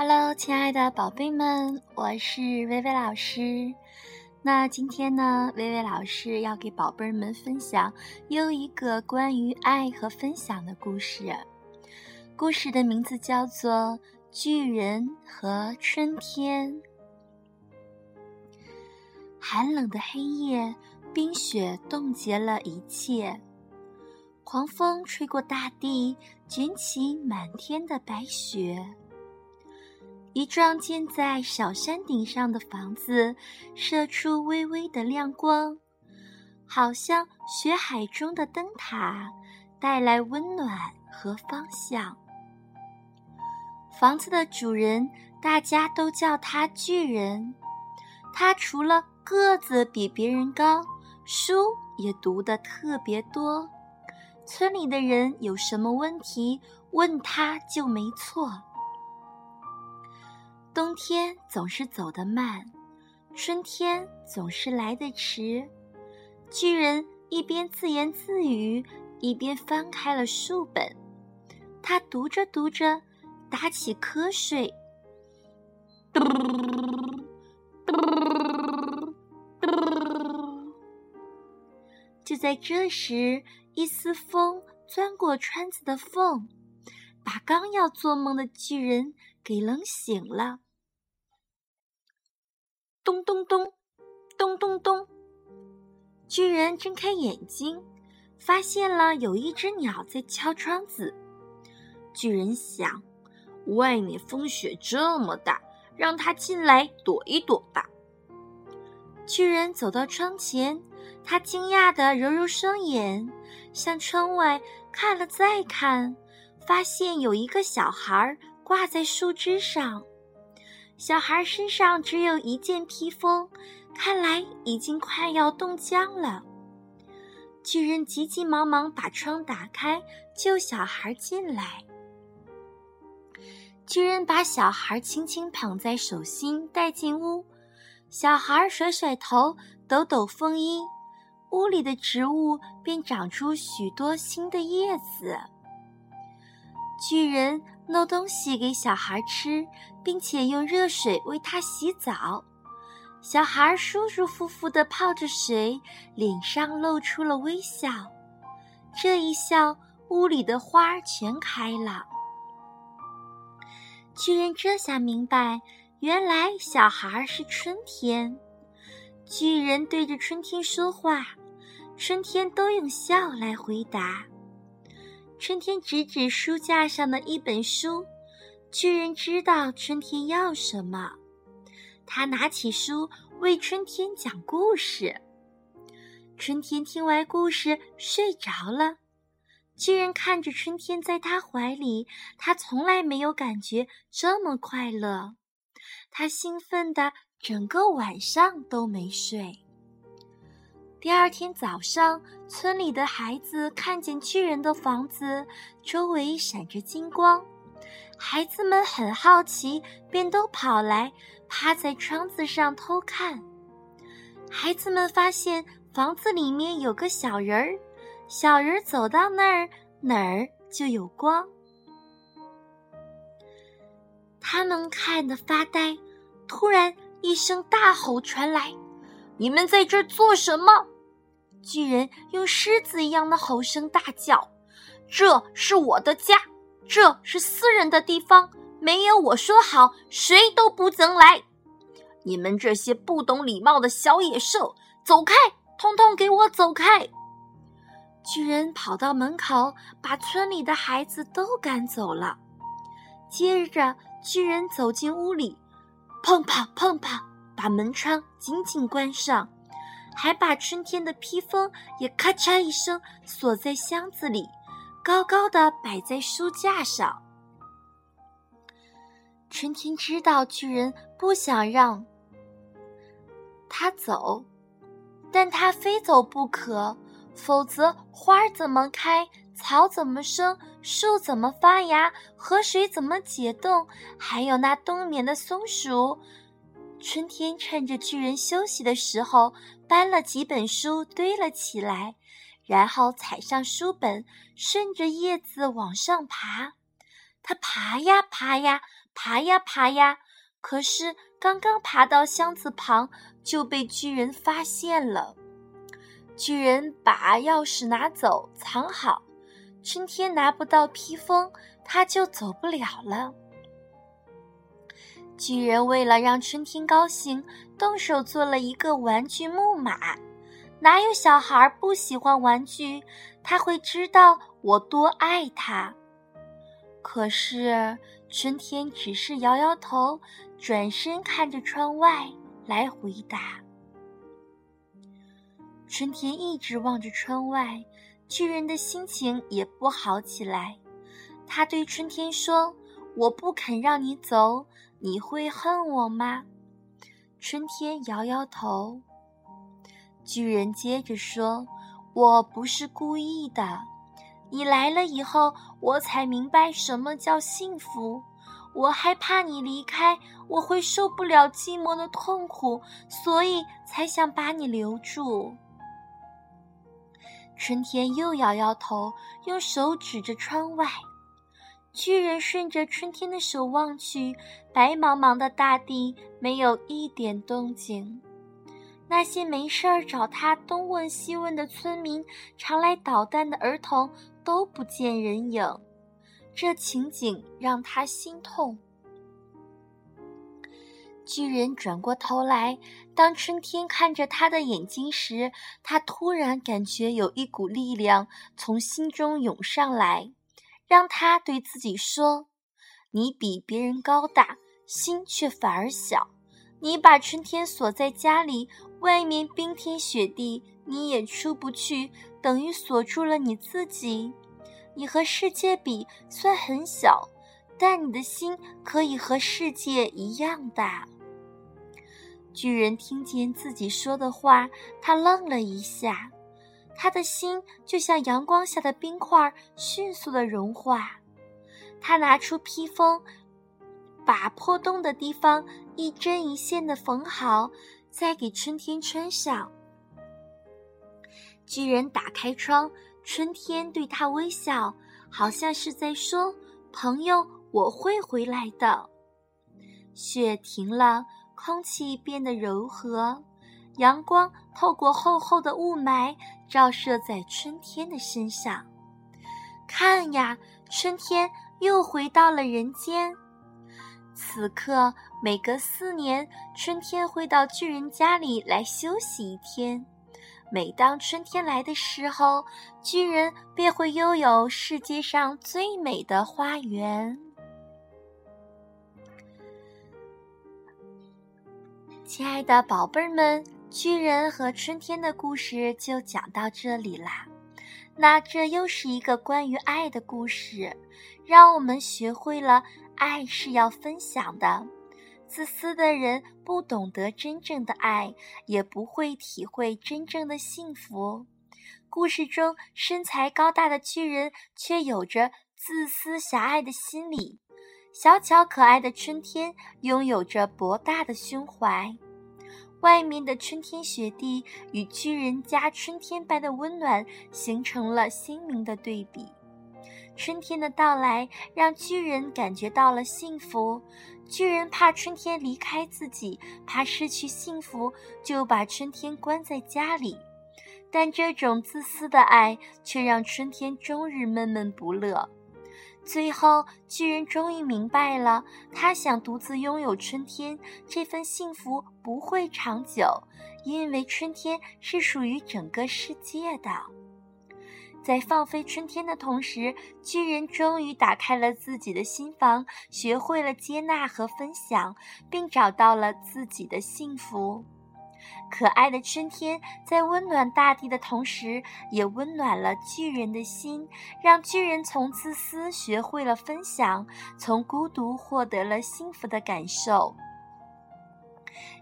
Hello，亲爱的宝贝们，我是薇薇老师。那今天呢，薇薇老师要给宝贝们分享又一个关于爱和分享的故事。故事的名字叫做《巨人和春天》。寒冷的黑夜，冰雪冻结了一切，狂风吹过大地，卷起满天的白雪。一幢建在小山顶上的房子，射出微微的亮光，好像雪海中的灯塔，带来温暖和方向。房子的主人，大家都叫他巨人。他除了个子比别人高，书也读得特别多。村里的人有什么问题，问他就没错。冬天总是走得慢，春天总是来得迟。巨人一边自言自语，一边翻开了书本。他读着读着，打起瞌睡。就在这时，一丝风钻过窗子的缝，把刚要做梦的巨人给冷醒了。咚咚咚，咚咚咚！巨人睁开眼睛，发现了有一只鸟在敲窗子。巨人想，外面风雪这么大，让它进来躲一躲吧。巨人走到窗前，他惊讶地揉揉双眼，向窗外看了再看，发现有一个小孩挂在树枝上。小孩身上只有一件披风，看来已经快要冻僵了。巨人急急忙忙把窗打开，救小孩进来。巨人把小孩轻轻捧在手心，带进屋。小孩甩甩头，抖抖风衣，屋里的植物便长出许多新的叶子。巨人。弄东西给小孩吃，并且用热水为他洗澡。小孩舒舒服服地泡着水，脸上露出了微笑。这一笑，屋里的花全开了。巨人这下明白，原来小孩是春天。巨人对着春天说话，春天都用笑来回答。春天指指书架上的一本书，巨人知道春天要什么。他拿起书为春天讲故事。春天听完故事睡着了。巨人看着春天在他怀里，他从来没有感觉这么快乐。他兴奋的整个晚上都没睡。第二天早上，村里的孩子看见巨人的房子周围闪着金光，孩子们很好奇，便都跑来趴在窗子上偷看。孩子们发现房子里面有个小人儿，小人走到那儿，哪儿就有光。他们看得发呆，突然一声大吼传来。你们在这做什么？巨人用狮子一样的吼声大叫：“这是我的家，这是私人的地方，没有我说好，谁都不准来！你们这些不懂礼貌的小野兽，走开！通通给我走开！”巨人跑到门口，把村里的孩子都赶走了。接着，巨人走进屋里，砰砰砰砰。把门窗紧紧关上，还把春天的披风也咔嚓一声锁在箱子里，高高的摆在书架上。春天知道巨人不想让他走，但他非走不可，否则花怎么开，草怎么生，树怎么发芽，河水怎么解冻，还有那冬眠的松鼠。春天趁着巨人休息的时候，搬了几本书堆了起来，然后踩上书本，顺着叶子往上爬。它爬呀爬呀，爬呀爬呀，可是刚刚爬到箱子旁，就被巨人发现了。巨人把钥匙拿走，藏好。春天拿不到披风，他就走不了了。巨人为了让春天高兴，动手做了一个玩具木马。哪有小孩不喜欢玩具？他会知道我多爱他。可是春天只是摇摇头，转身看着窗外来回答。春天一直望着窗外，巨人的心情也不好起来。他对春天说：“我不肯让你走，你会恨我吗？”春天摇摇头。巨人接着说：“我不是故意的，你来了以后，我才明白什么叫幸福。我害怕你离开，我会受不了寂寞的痛苦，所以才想把你留住。”春天又摇摇头，用手指着窗外。巨人顺着春天的手望去，白茫茫的大地没有一点动静。那些没事儿找他东问西问的村民，常来捣蛋的儿童都不见人影，这情景让他心痛。巨人转过头来，当春天看着他的眼睛时，他突然感觉有一股力量从心中涌上来，让他对自己说：“你比别人高大，心却反而小。你把春天锁在家里。”外面冰天雪地，你也出不去，等于锁住了你自己。你和世界比算很小，但你的心可以和世界一样大。巨人听见自己说的话，他愣了一下，他的心就像阳光下的冰块，迅速的融化。他拿出披风，把破洞的地方一针一线的缝好。再给春天穿上。巨人打开窗，春天对他微笑，好像是在说：“朋友，我会回来的。”雪停了，空气变得柔和，阳光透过厚厚的雾霾照射在春天的身上。看呀，春天又回到了人间。此刻，每隔四年，春天会到巨人家里来休息一天。每当春天来的时候，巨人便会拥有世界上最美的花园。亲爱的宝贝儿们，巨人和春天的故事就讲到这里啦。那这又是一个关于爱的故事，让我们学会了。爱是要分享的，自私的人不懂得真正的爱，也不会体会真正的幸福。故事中身材高大的巨人却有着自私狭隘的心理，小巧可爱的春天拥有着博大的胸怀。外面的春天雪地与巨人家春天般的温暖形成了鲜明的对比。春天的到来让巨人感觉到了幸福，巨人怕春天离开自己，怕失去幸福，就把春天关在家里。但这种自私的爱却让春天终日闷闷不乐。最后，巨人终于明白了，他想独自拥有春天，这份幸福不会长久，因为春天是属于整个世界的。在放飞春天的同时，巨人终于打开了自己的心房，学会了接纳和分享，并找到了自己的幸福。可爱的春天在温暖大地的同时，也温暖了巨人的心，让巨人从自私学会了分享，从孤独获得了幸福的感受。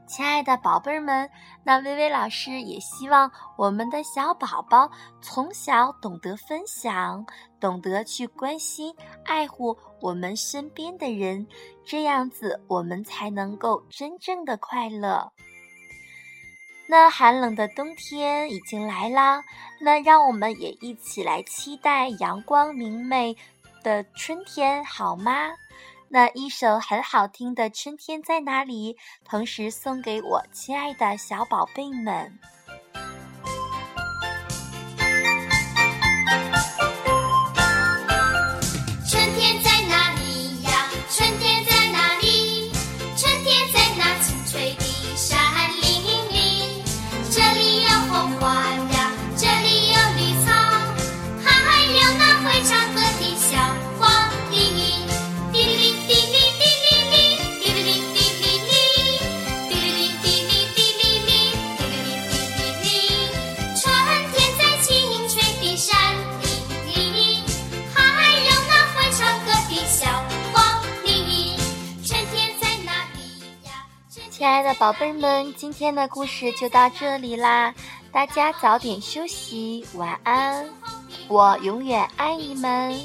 亲爱的宝贝儿们，那微微老师也希望我们的小宝宝从小懂得分享，懂得去关心、爱护我们身边的人，这样子我们才能够真正的快乐。那寒冷的冬天已经来啦，那让我们也一起来期待阳光明媚的春天，好吗？那一首很好听的《春天在哪里》，同时送给我亲爱的小宝贝们。爱的宝贝们，今天的故事就到这里啦，大家早点休息，晚安，我永远爱你们。